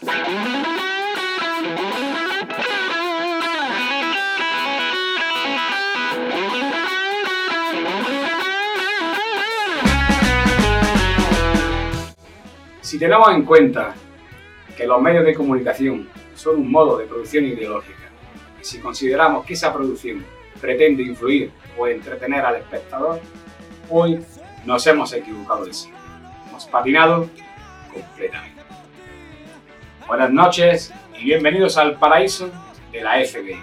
Si tenemos en cuenta que los medios de comunicación son un modo de producción ideológica, y si consideramos que esa producción pretende influir o entretener al espectador, hoy nos hemos equivocado de sí. Hemos patinado completamente. Buenas noches y bienvenidos al paraíso de la FBI,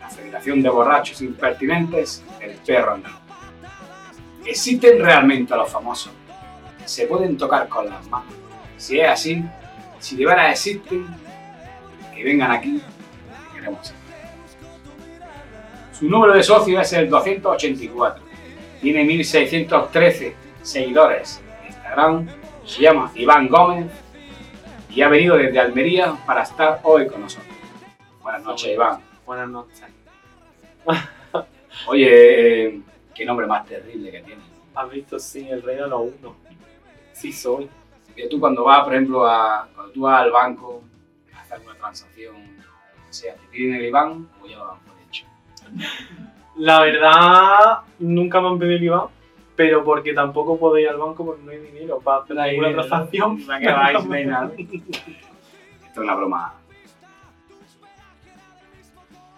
la Federación de Borrachos Impertinentes del Perro Andaluz. ¿Existen realmente los famosos? ¿Se pueden tocar con las manos? Si es así, si de veras existen, que vengan aquí, que queremos. Su número de socios es el 284. Tiene 1613 seguidores en Instagram. Se llama Iván Gómez y ha venido desde Almería para estar hoy con nosotros. Buenas noches, Iván. Buenas noches. Oye, eh, qué nombre más terrible que tienes. ¿Has visto? Sí, el rey de los uno. Sí soy. Que tú cuando vas, por ejemplo, a, cuando tú vas al banco a hacer una transacción, o sea, ¿te piden el Iván o ya lo dan por hecho? La verdad, nunca me han pedido el IVA, pero porque tampoco puedo ir al banco porque no hay dinero para hacer Ahí, ninguna transacción. no hay nada. Esto es una broma.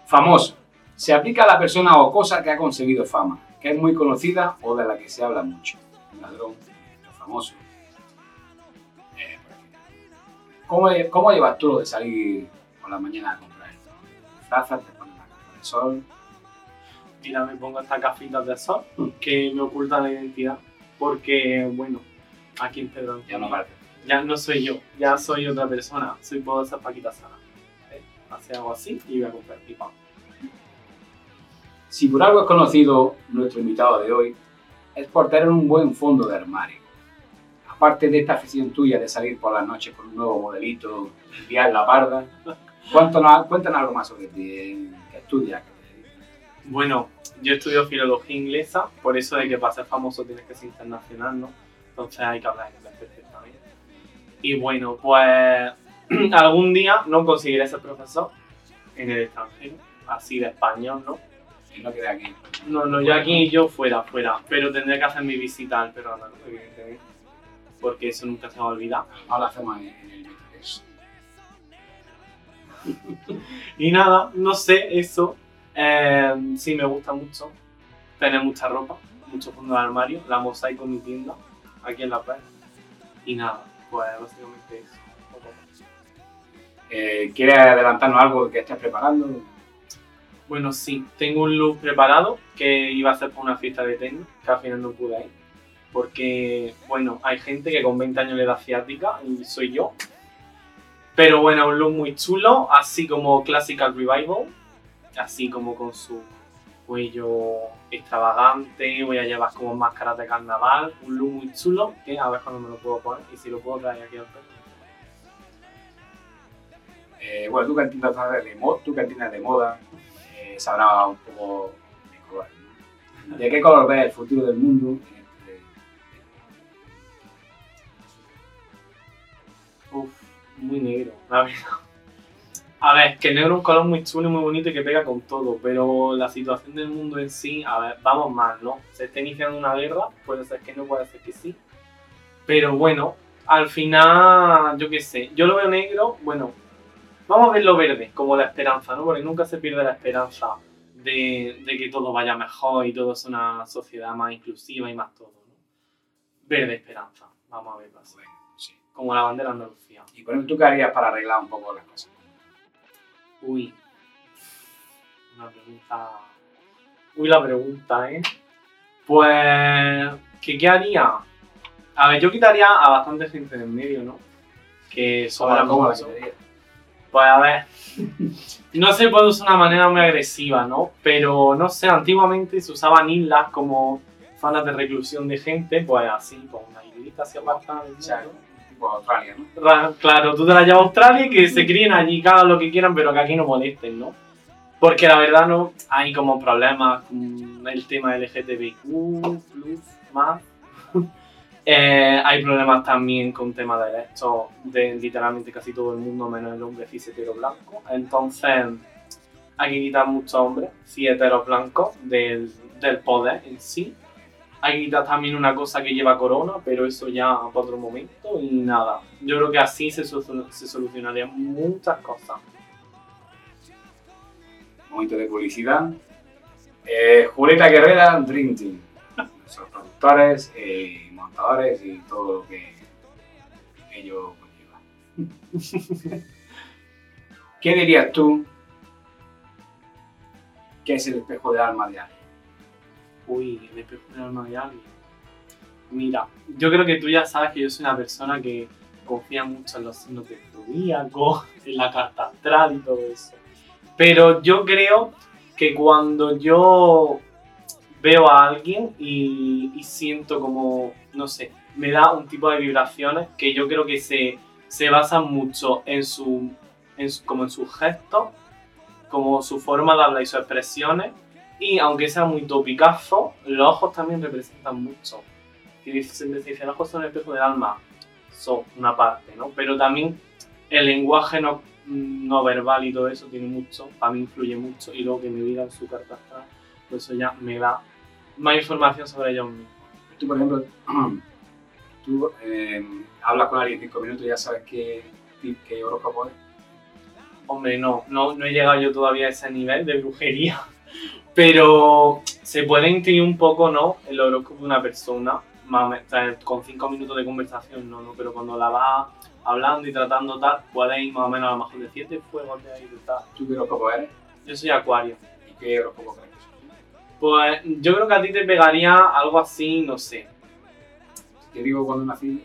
Famoso. Se aplica a la persona o cosa que ha conseguido fama, que es muy conocida o de la que se habla mucho. Un ladrón, un famoso. Eh. ¿Cómo, ¿Cómo llevas tú lo de salir por la mañana a comprar esto? ¿Te disfrazas, te pones la capa de sol? Mira, me pongo estas gafitas de sol que me ocultan la identidad. Porque, bueno, aquí en Pedro Ya no parece. ya no soy yo, ya soy otra persona. Soy puedo esas paquitas sanas. ¿eh? Hace algo así y voy a comprar mi pan. Si por algo es conocido nuestro invitado de hoy, es por tener un buen fondo de armario. Aparte de esta afición tuya de salir por las noches con un nuevo modelito, enviar la parda, cuéntanos, cuéntanos algo más sobre ti, que estudias. Bueno, yo estudio filología inglesa, por eso de que para ser famoso tienes que ser internacional, ¿no? Entonces hay que hablar inglés perfectamente. Y bueno, pues algún día no conseguiré ser profesor en el extranjero, así de español, ¿no? que no quede aquí. No, no, yo aquí, yo fuera, fuera, pero tendré que hacer mi visita al Perú andaluz, evidentemente, porque eso nunca se va a olvidar. Ahora hacemos en, el. Y nada, no sé, eso. Eh, sí, me gusta mucho tener mucha ropa, mucho fondo de armario, la mosaico en mi tienda, aquí en la playa. Y nada, pues básicamente eso. Eh, ¿Quieres adelantarnos algo que estés preparando? Bueno, sí, tengo un look preparado que iba a hacer para una fiesta de techno, que al final no pude ir. Porque, bueno, hay gente que con 20 años le da ciática y soy yo. Pero bueno, un look muy chulo, así como Classical Revival, así como con su cuello extravagante, voy a llevar como máscaras de carnaval, un look muy chulo, que a ver cuándo me lo puedo poner y si lo puedo traer aquí al perro. Eh, bueno, tú que entiendes de, mo- tú que entiendes de moda, eh, sabrás un poco de color. ¿no? ¿De qué color ves el futuro del mundo? Uf, muy negro, la verdad. A ver, que el negro es un color muy chulo y muy bonito y que pega con todo, pero la situación del mundo en sí, a ver, vamos mal, ¿no? Se está iniciando una guerra, puede ser que no, puede ser que sí. Pero bueno, al final, yo qué sé, yo lo veo negro, bueno, vamos a verlo verde, como la esperanza, ¿no? Porque nunca se pierde la esperanza de, de que todo vaya mejor y todo es una sociedad más inclusiva y más todo, ¿no? Verde esperanza, vamos a verlo así bueno, sí. como la bandera de Andalucía. Y por ejemplo, ¿tú qué harías para arreglar un poco las cosas? Uy, una pregunta. Uy, la pregunta, ¿eh? Pues, ¿qué, qué haría? A ver, yo quitaría a bastante gente del medio, ¿no? Que sobra ¿Cómo la mucho. quedarías? Pues a ver, no se puede usar una manera muy agresiva, ¿no? Pero no sé, antiguamente se usaban islas como zonas de reclusión de gente, pues así, con una islita así apartada tipo Australia, ¿no? Claro, tú te la llevas a Australia y que se críen allí, hagan lo que quieran, pero que aquí no molesten, ¿no? Porque la verdad no hay como problemas con el tema LGTBIQ, plus, más. Eh, hay problemas también con temas de derechos de literalmente casi todo el mundo, menos el hombre cis hetero blanco. Entonces, hay que quitar muchos hombres cis blancos del, del poder en sí. Hay también una cosa que lleva corona, pero eso ya para otro momento y nada. Yo creo que así se, solu- se solucionarían muchas cosas. Momento de publicidad. Eh, Julieta Guerrera, Dream Team. Nuestros productores, eh, montadores y todo lo que ello conlleva. ¿Qué dirías tú que es el espejo del alma de alguien? Uy, el espejo del alma de alguien. Mira, yo creo que tú ya sabes que yo soy una persona que confía mucho en los signos del zodíaco, en la carta astral y todo eso. Pero yo creo que cuando yo veo a alguien y, y siento como, no sé, me da un tipo de vibraciones que yo creo que se, se basan mucho en su, en su- como en sus gestos, como su forma de hablar y sus expresiones. Y aunque sea muy topicazo, los ojos también representan mucho. Y dicen, dicen, los ojos son el espejo del alma, son una parte, ¿no? Pero también el lenguaje no, no verbal y todo eso tiene mucho, para mí influye mucho. Y luego que me digan su carta astral, pues eso ya me da más información sobre ellos mismos. Tú, por ejemplo, tú eh, hablas con alguien cinco minutos y ya sabes qué, qué horóscopo es. Hombre, no, no, no he llegado yo todavía a ese nivel de brujería. Pero se puede intuir un poco, ¿no? El horóscopo de una persona, más con cinco minutos de conversación, no, no, pero cuando la vas hablando y tratando tal, puedes ir más o menos a lo mejor de siete fuegos de ahí de tal. ¿Tú qué horóscopo eres? Yo soy acuario. ¿Y qué horóscopo crees? Pues yo creo que a ti te pegaría algo así, no sé. Te digo cuando nací.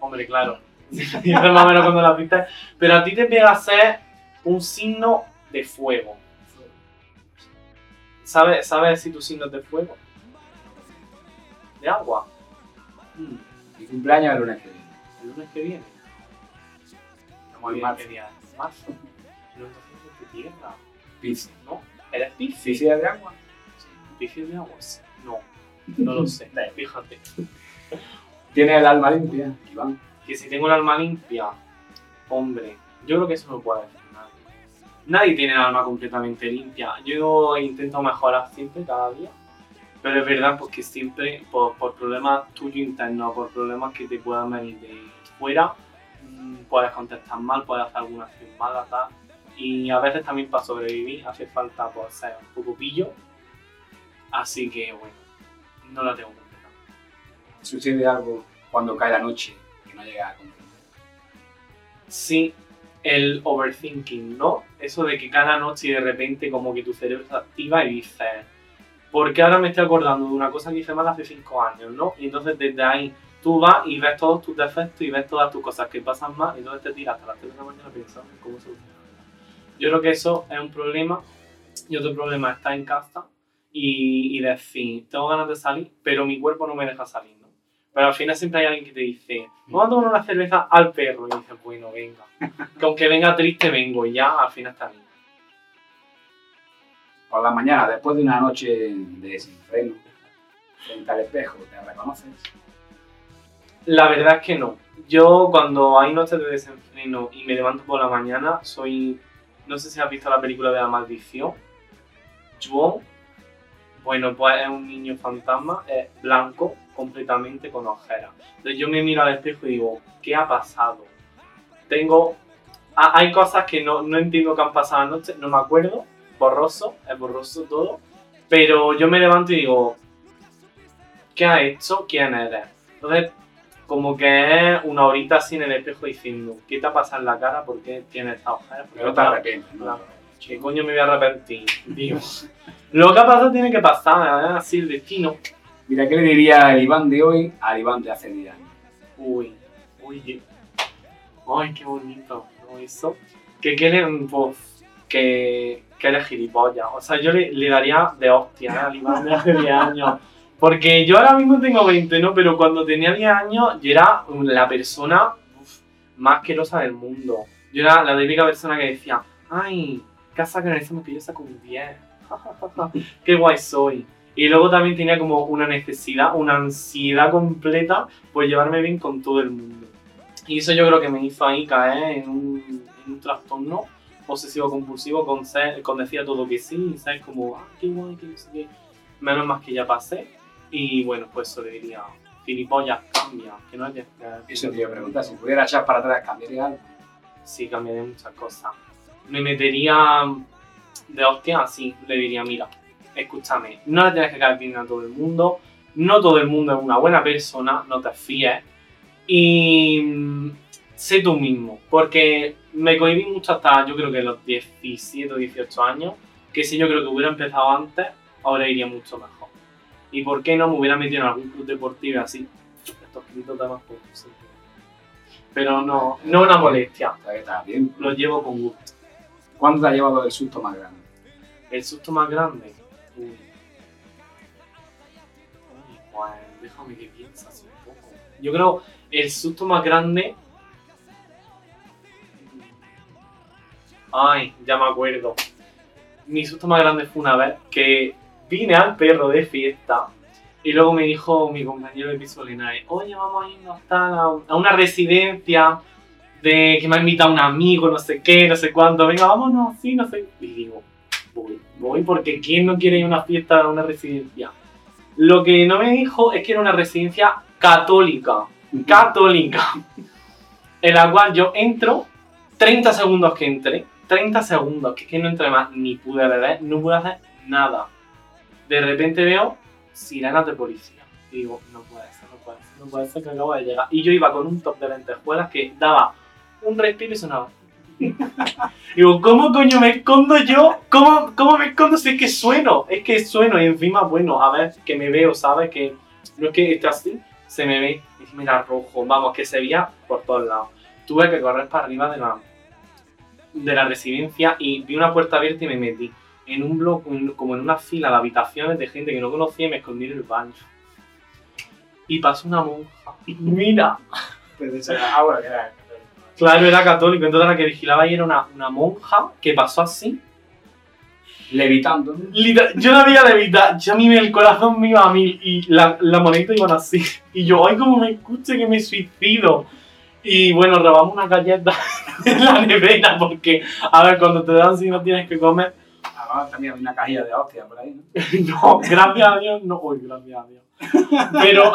Hombre, claro. Más o menos cuando la viste. Pero a ti te pega ser un signo de fuego. ¿Sabes, ¿Sabes si tu signo es de fuego? ¿De agua? Mm, Mi cumpleaños es el lunes que viene. el lunes que viene. Estamos en marzo. Marzo. No, entonces es de tierra, Piscis. ¿no? ¿Eres Piscis? ¿Piscis de agua? ¿Piscis de agua? Sí. No, no lo sé. Fíjate. ¿Tienes el alma limpia, Iván? Que si tengo el alma limpia, hombre, yo creo que eso no puede decir nadie. Tiene el alma completamente limpia. Yo intento mejorar siempre, cada día. Pero es verdad porque siempre, por, por problemas tuyos internos, por problemas que te puedan venir de fuera, mm, puedes contestar mal, puedes hacer alguna acción mala, tal. Y a veces también para sobrevivir hace falta pues, ser un poco pillo. Así que bueno, no la tengo completa. Sucede algo cuando cae la noche que no llega a comprender. Sí, el overthinking, ¿no? Eso de que cada noche de repente como que tu cerebro se activa y dices, ¿por qué ahora me estoy acordando de una cosa que hice mal hace 5 años, ¿no? Y entonces desde ahí tú vas y ves todos tus defectos y ves todas tus cosas que pasan mal y entonces te tiras hasta las 3 de la mañana pensando en cómo solucionarlo. Yo creo que eso es un problema y otro problema está en casa y, y decir, tengo ganas de salir, pero mi cuerpo no me deja salir. Pero al final siempre hay alguien que te dice, vamos a tomar una cerveza al perro. Y dices, bueno, venga. Que aunque venga triste, vengo y ya al final está bien. Por la mañana, después de una noche de desenfreno, frente al espejo, ¿te reconoces? La verdad es que no. Yo cuando hay noches de desenfreno y me levanto por la mañana, soy... No sé si has visto la película de la maldición. Juon, bueno, pues es un niño fantasma, es blanco, completamente con ojeras. Entonces yo me miro al espejo y digo, ¿qué ha pasado? Tengo... ha- Hay cosas que no, no entiendo que han pasado anoche, no me acuerdo, borroso, es borroso todo, pero yo me levanto y digo, ¿qué has hecho? ¿Quién eres? Entonces, como que es una horita así en el espejo diciendo, ¿qué te ha pasado en la cara? ¿Por qué tienes esta ojera? ¿Por qué Pero te arrepientes, ¿no? ¿Qué coño me voy a arrepentir? Digo, lo que ha pasado tiene que pasar, es así el destino. Mira, ¿qué le diría el Iván de hoy al Iván de hace 10 años? Uy, uy, ay, qué bonito, ¿no? Eso. Que quieren, pues, que, que eres gilipollas. O sea, yo le, le daría de hostia al Iván de hace 10 años. Porque yo ahora mismo tengo 20, ¿no? Pero cuando tenía 10 años, yo era la persona uf, más asquerosa del mundo. Yo era la típica persona que decía, ay, casa que analizamos que yo saco un 10. Qué guay soy. Y luego también tenía como una necesidad, una ansiedad completa por llevarme bien con todo el mundo. Y eso yo creo que me hizo ahí caer en un, en un trastorno obsesivo compulsivo con, ser- con decir a todo que sí, y sabes como, ah, qué guay, que no sé qué. Menos más que ya pasé. Y bueno, pues eso le diría, gilipollas, cambia, que no hayas que... Eso te iba a preguntar, si pudiera echar para atrás, ¿cambiaría algo? Sí, cambiaría muchas cosas. Me metería de hostia así, le diría, mira, escúchame, no le tienes que caer bien a todo el mundo, no todo el mundo es una buena persona, no te fíes y mm, sé tú mismo, porque me cohibí mucho hasta yo creo que los 17 o 18 años, que si yo creo que hubiera empezado antes, ahora iría mucho mejor. ¿Y por qué no me hubiera metido en algún club deportivo así? Estos gritos de más por sí. Pero no, no una molestia, está bien. lo llevo con gusto. ¿Cuándo te ha llevado el susto más grande? El susto más grande. Uy. Déjame que piense así un poco. Yo creo el susto más grande. Ay, ya me acuerdo. Mi susto más grande fue una vez que vine al perro de fiesta y luego me dijo mi compañero de piso Lenae, oye, vamos a irnos a a una residencia de que me ha invitado un amigo, no sé qué, no sé cuánto, venga, vámonos, sí, no sé. Y digo, voy, porque ¿quién no quiere ir a una fiesta a una residencia? Lo que no me dijo es que era una residencia católica, católica, en la cual yo entro, 30 segundos que entré, 30 segundos, que es que no entré más, ni pude beber, no pude hacer nada. De repente veo sirenas de policía. Y digo, no puede ser, no puede ser, no puede ser que acabo de llegar. Y yo iba con un top de lentejuelas que daba un respiro y sonaba. Digo, ¿cómo coño me escondo yo? ¿Cómo, ¿Cómo me escondo si es que sueno? Es que sueno y encima, bueno, a ver, que me veo, ¿sabes? Que no es que esté así, se me ve, y mira, rojo, vamos, que se veía por todos lados. Tuve que correr para arriba de la, de la residencia y vi una puerta abierta y me metí en un bloque, como en una fila de habitaciones de gente que no conocía y me escondí en el baño. Y pasó una monja. Mira, Pues ahora. Claro, era católico, entonces la que vigilaba ahí era una, una monja que pasó así. Levitando. yo la veía de evitar, ya a mí me- el corazón me iba a mil y la, la monedita iban así. Y yo, ay, como me escuche que me suicido. Y bueno, robamos una galleta en la nevera porque, a ver, cuando te dan si no tienes que comer, Además, también hay una cajilla de hostia por ahí, ¿no? no, gracias a Dios, no, uy, gracias a Dios. Pero,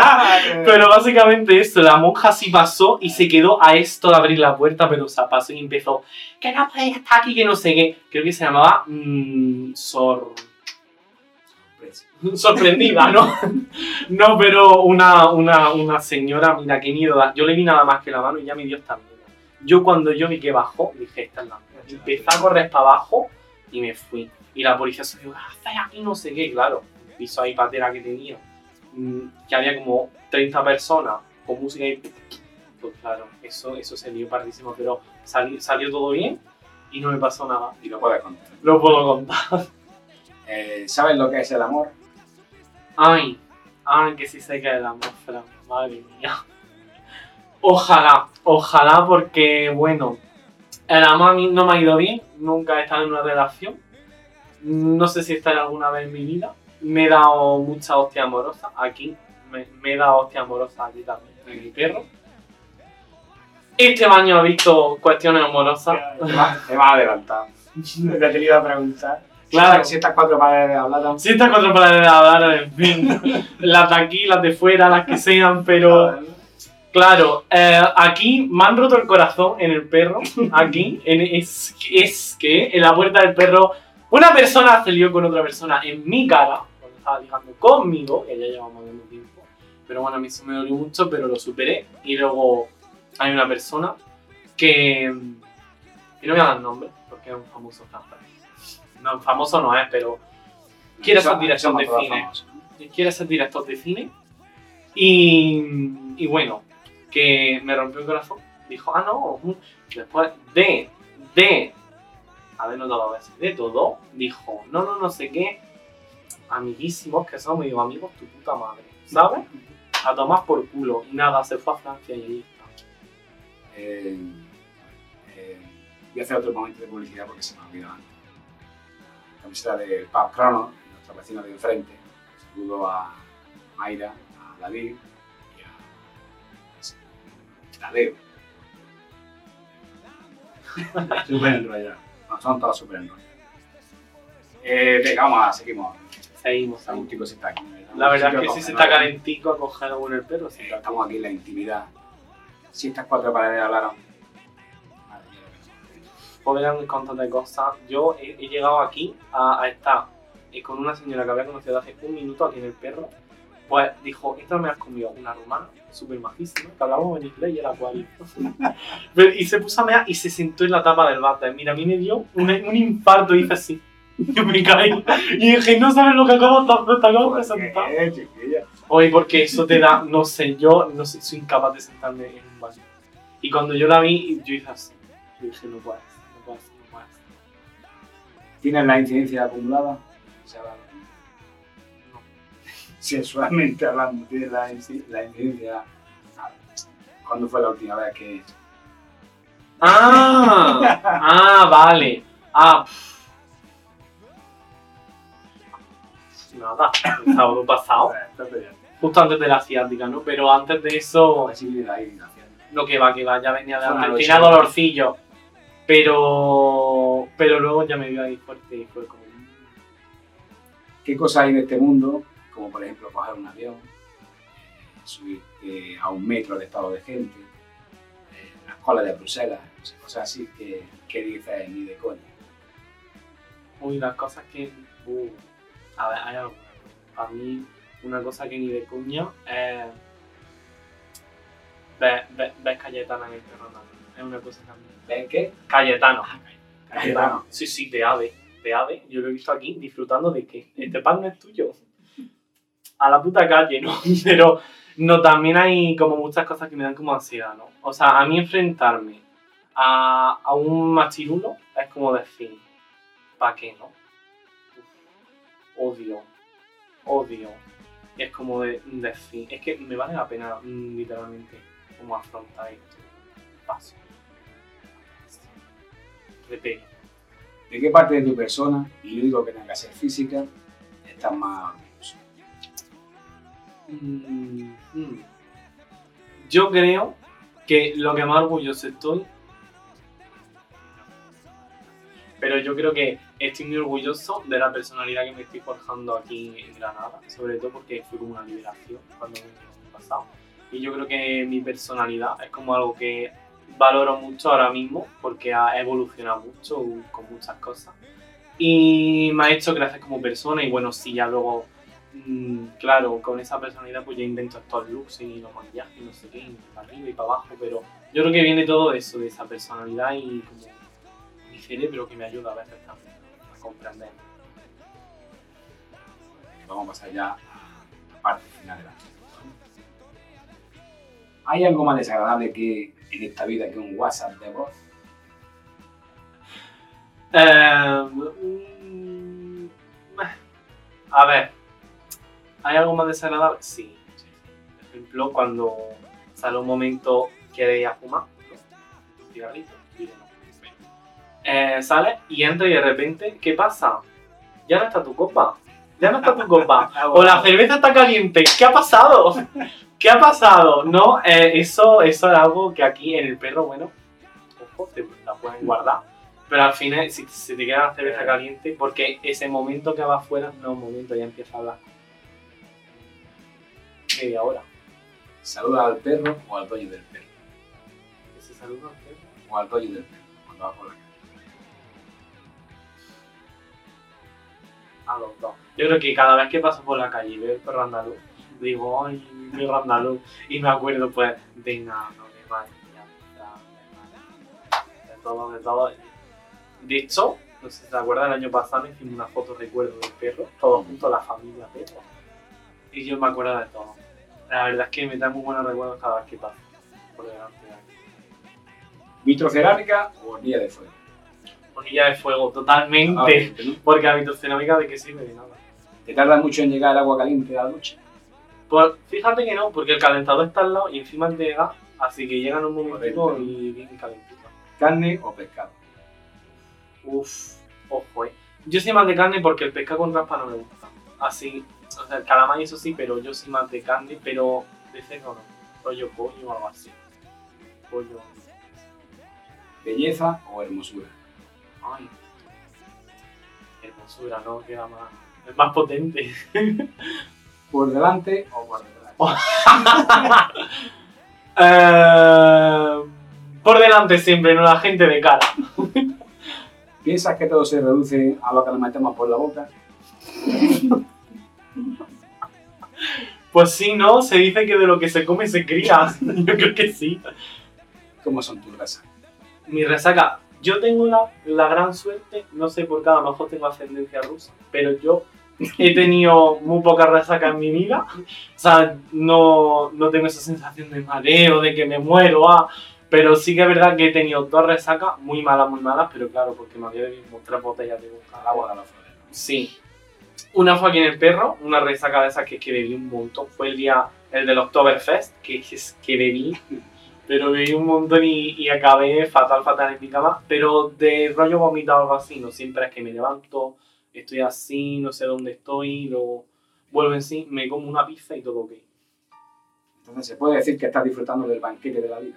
pero básicamente eso, la monja sí pasó y se quedó a esto de abrir la puerta, pero o sea, pasó y empezó, que no podéis estar aquí, que no sé qué. Creo que se llamaba mm, Sor... Sorprendida, ¿no? no, pero una, una, una señora, mira qué miedo da. Yo le vi nada más que la mano y ya me dio esta miedo. Yo cuando yo vi que bajó, dije, esta es la mía. Empecé a correr para abajo y me fui. Y la policía se dijo, ¿qué haces aquí? No sé qué, claro. Piso ahí patera que tenía. mm, Que había como 30 personas con música y... Pues claro, eso, eso se lió pardísimo, pero sali- salió todo bien y no me pasó nada. Y lo puedes contar. Lo puedo contar. Eh, ¿Sabes lo que es el amor? Ay, ay, que sí sé que es el amor, Fran, madre mía. Ojalá, ojalá porque, bueno, el amor a mí no me ha ido bien, nunca he estado en una relación, no sé si estaré alguna vez en mi vida, me he dado mucha hostia amorosa, aquí, me, me he dado hostia amorosa aquí también, en mi perro. Este baño ha visto cuestiones amorosas. Te vas te vas adelantando. Te he tenido a preguntar. Claro. Si estas cuatro paredes hablaran. Si estas cuatro palabras de hablar, en fin, las de aquí, las de fuera, las que sean, pero... Claro, eh, aquí me han roto el corazón en el perro. Aquí, en- es, es que en la puerta del perro, una persona se lió con otra persona en mi cara, cuando estaba ligando conmigo, que ya llevamos menos tiempo. Pero bueno, a mí eso me dolió mucho, pero lo superé. Y luego hay una persona que. Y no voy a dar nombre, porque es un famoso francés. No, famoso no es, pero. Quiere ser director de cine quiere ser director de cine. Y, y bueno, que me rompió el corazón. Dijo, ah, no. Después de, de de todo, dijo, no, no, no sé qué. Amiguísimos que somos, digo, amigos, tu puta madre, ¿sabes? A tomar por culo. Y nada, se fue a Francia y ahí está. Eh, eh, voy a hacer otro momento de publicidad porque se me ha olvidado antes. Camiseta de Pub Chrono, nuestro vecino de enfrente. Saludo a Mayra, a David y a Tadeo. Súper enrollado. No, son todos súper enrollados. Eh, venga, vamos a seguimos. Seguimos. Agústico se está aquí. La verdad es que si se está calentico a coger en el perro, Estamos aquí en la intimidad. Si estas cuatro paredes lo que nos- podrán contar cosas. Yo he, he llegado aquí a, a estar eh, con una señora que había conocido hace un minuto aquí en el perro. Pues dijo, esta me has comido una rumana súper majísima, que hablábamos en inglés y era cual. Pero- y se puso a mear y se sentó en la tapa del váter. Mira, a mí me dio un, un infarto y hice así. Yo me caí. Y dije, no sabes lo que acabo de hacer, te acabo de sentar. Chiquilla. Oye, porque eso te da, no sé, yo no sé, soy incapaz de sentarme en un baño. Y cuando yo la vi, yo hice así. Yo dije, no puedes, no puedes, no puedes. ¿Tienes la incidencia acumulada? O sea. Sexualmente hablando, ¿tienes la, la incidencia? Ah, ¿Cuándo fue la última vez que.? Ah, ah, vale. Ah, pff. nada, el sábado pasado, justo antes de la ciática, ¿no? Pero antes de eso, no que va, que va, ya venía de tenía dolorcillo. Pero, pero luego ya me vio ahí fuerte y fue como... ¿Qué cosas hay en este mundo? Como por ejemplo coger un avión, eh, subirte a un metro de estado de gente, eh, las colas de Bruselas, cosas así que, que dices ni de coña. Uy, las cosas que... uh, a ver, hay alguna. A mí, una cosa que ni de cuña es... Ves, ves, ves Cayetana en el andando. Es una cosa que a mí... ¿Ven qué? Cayetano. Cayetano. Sí, sí, de ave. De ave. Yo lo he visto aquí disfrutando de que este pan no es tuyo. A la puta calle, ¿no? Pero no, también hay como muchas cosas que me dan como ansiedad, ¿no? O sea, a mí enfrentarme a, a un machirulo es como decir, ¿para qué, no? Odio. Odio. Es como de decir, es que me vale la pena mm, literalmente como afrontar esto. Paso. Repego. ¿De qué parte de tu persona, y no digo que tenga que ser física, estás más? Mm, mm. Yo creo que lo que más orgulloso estoy. Pero yo creo que estoy muy orgulloso de la personalidad que me estoy forjando aquí en Granada, sobre todo porque fue como una liberación cuando me pasado. Y yo creo que mi personalidad es como algo que valoro mucho ahora mismo porque ha evolucionado mucho con muchas cosas. Y me ha hecho crecer como persona y bueno, sí, ya luego Mm, claro, con esa personalidad pues ya invento estos looks y los maquillajes y no sé qué, y para arriba y para abajo, pero yo creo que viene todo eso, de esa personalidad y como mi cerebro que me ayuda a veces también a comprender. Vamos a pasar ya a la parte final de la. ¿Hay algo más desagradable que en esta vida que un WhatsApp de voz? Mm, a ver, ¿hay algo más desagradable? Sí. Por ejemplo, cuando sale un momento que ir a fumar, un cigarrito, y no. Eh, sale y entra y de repente, ¿qué pasa? Ya no está tu copa. Ya no está tu copa. O la cerveza está caliente. ¿Qué ha pasado? ¿Qué ha pasado? No, eh, eso, eso es algo que aquí en el perro, bueno, ojo, te la pueden guardar. Pero al final, si se te queda la cerveza caliente, porque ese momento que va afuera no es un momento, ya empieza a hablar. Media hora. ¿Saluda al perro o al dueño del perro? Ese saludo al perro. O al dueño del perro, cuando va por la calle. A los dos. Yo creo que cada vez que paso por la calle y veo el perro andaluz, digo, ay, mi perro andaluz. Y me acuerdo, pues, de nada, de María, de todo, de todo. De hecho, no sé si te acuerdas, el año pasado hicimos una foto recuerdo del perro, todos juntos, la familia perro. Y yo me acuerdo de todo. La verdad es que me da muy buenos recuerdos cada vez que paso por delante de aquí. ¿Vitrocerámica o hornilla de fuego? Hornilla de fuego, totalmente. Porque la vitrocerámica de qué sirve de nada. ¿Te tarda mucho en llegar el agua caliente a la ducha? Pues fíjate que no, porque el calentador está al lado y encima es de gas, así que llega en un momentito y bien calentito. ¿Carne o pescado? Uf, ojo, eh. Yo soy más de carne porque el pescado con raspa no me gusta. Así, o sea, el calamar y eso sí, pero yo soy más de carne, pero de cerdo no. Rollo pollo o algo así. Pollo. ¿Belleza o hermosura? Ay. Hermosura, ¿no? Queda más. Es más potente. ¿Por delante o por detrás? Eh, por delante siempre, no la gente de cara. ¿Piensas que todo se reduce a lo que nos metemos por la boca? Pues sí, ¿no? Se dice que de lo que se come se cría. Yo creo que sí. ¿Cómo son tus grasas? Mi resaca. Yo tengo la, la gran suerte, no sé por qué, a lo mejor tengo ascendencia rusa, pero yo he tenido muy poca resaca en mi vida. O sea, no, no tengo esa sensación de mareo, de que me muero, ah. Pero sí que es verdad que he tenido dos resacas muy malas, muy malas, pero claro, porque me había bebido tres botellas de. Al agua de la flores. Sí. Una fue aquí en el perro, una resaca de esas que, que bebí un montón. Fue el día, el del Oktoberfest, que, que, que bebí. Pero bebí un montón y, y acabé fatal, fatal en mi cama. Pero de rollo vomitado o algo así, no siempre es que me levanto, estoy así, no sé dónde estoy, luego vuelvo en sí, me como una pizza y todo ok. Entonces, ¿se puede decir que estás disfrutando del banquete de la vida?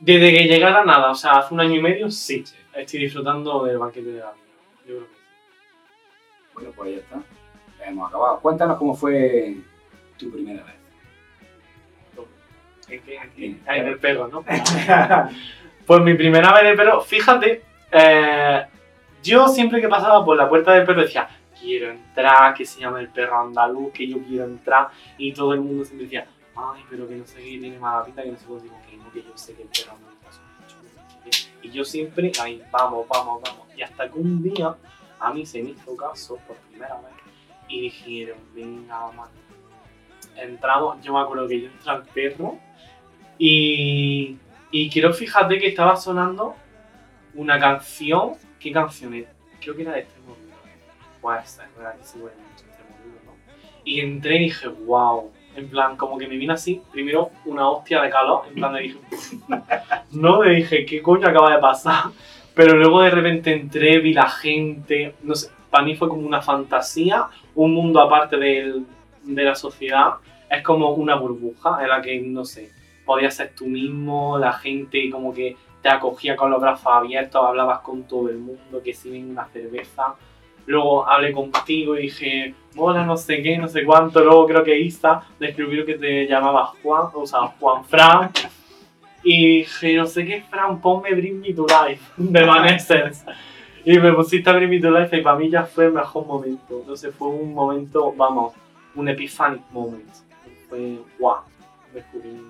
Desde que llegara nada, o sea, hace un año y medio, sí, estoy disfrutando del banquete de la vida. Yo creo que. Bueno, pues ya está. Ya hemos acabado. Cuéntanos cómo fue tu primera vez. ¿En qué? Ah, en el perro, ¿no? Pues mi primera vez en el perro, fíjate, eh, yo siempre que pasaba por la puerta del perro decía, quiero entrar, que se llama el perro andaluz, que yo quiero entrar, y todo el mundo siempre decía, ay, pero que no sé qué, tiene mala pinta, que no sé qué, digo que no, que yo sé que el perro andaluz es muy chulo, no sé qué". Y yo siempre, ahí, vamos, vamos, vamos. Y hasta que un día a mí se me hizo caso por primera vez y dijeron, venga, vamos. Entramos, yo me acuerdo que yo entré al perro y, y quiero fíjate que estaba sonando una canción. ¿Qué canción es? Creo que era de Extremo Duro. Pues es verdad que huele mucho Extremo Duro, ¿no? Y entré y dije, wow. En plan, como que me vino así, primero una hostia de calor, en plan, me dije, no, me dije, ¿qué coño acaba de pasar? Pero luego de repente entré, vi la gente, no sé, para mí fue como una fantasía, un mundo aparte del- de la sociedad, es como una burbuja en la que, no sé, podías ser tú mismo, la gente como que te acogía con los brazos abiertos, hablabas con todo el mundo, que si ven una cerveza. Luego hablé contigo y dije, hola, no sé qué, no sé cuánto. Luego creo que Isa descubrió que te llamabas Juan, o sea, Juan Fran. Y dije, no sé qué, Fran, ponme Bring Me to Life de Vanessers. Y me pusiste a Bring Me to Life y para mí ya fue el mejor momento. Entonces fue un momento, vamos, un epiphanic moment. Fue guau, descubrí.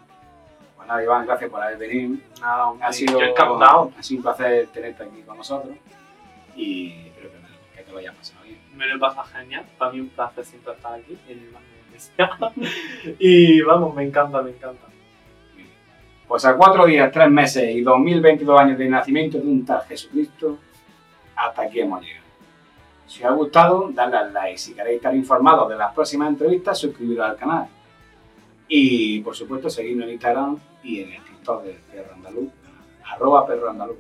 Pues nada, Iván, gracias por haber venido. Nada, hombre, Ha sido, encantado. ha sido un placer tenerte aquí con nosotros y espero que, que te lo hayas pasado bien. Me lo he pasado genial. Para mí un placer siempre estar aquí en el de Murcia. Y vamos, me encanta, me encanta. Pues a cuatro días, tres meses y 2022 años de nacimiento de un tal Jesucristo, hasta aquí hemos llegado. Si os ha gustado, dadle al like. Si queréis estar informados de las próximas entrevistas, suscribiros al canal. Y por supuesto, seguidnos en Instagram y en el TikTok del Perro Andaluz, arroba Perro Andaluz.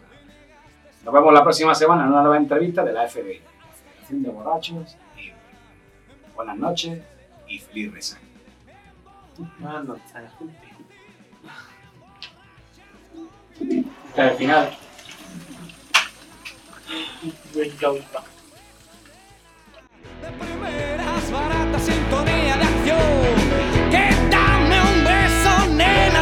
Nos vemos la próxima semana en una nueva entrevista de la FBI, Federación de Borrachos. Y buenas noches y feliz resaca. Buenas noches. Hasta el final. De primeras, barata sintonía de acción. Que dame un beso, nena.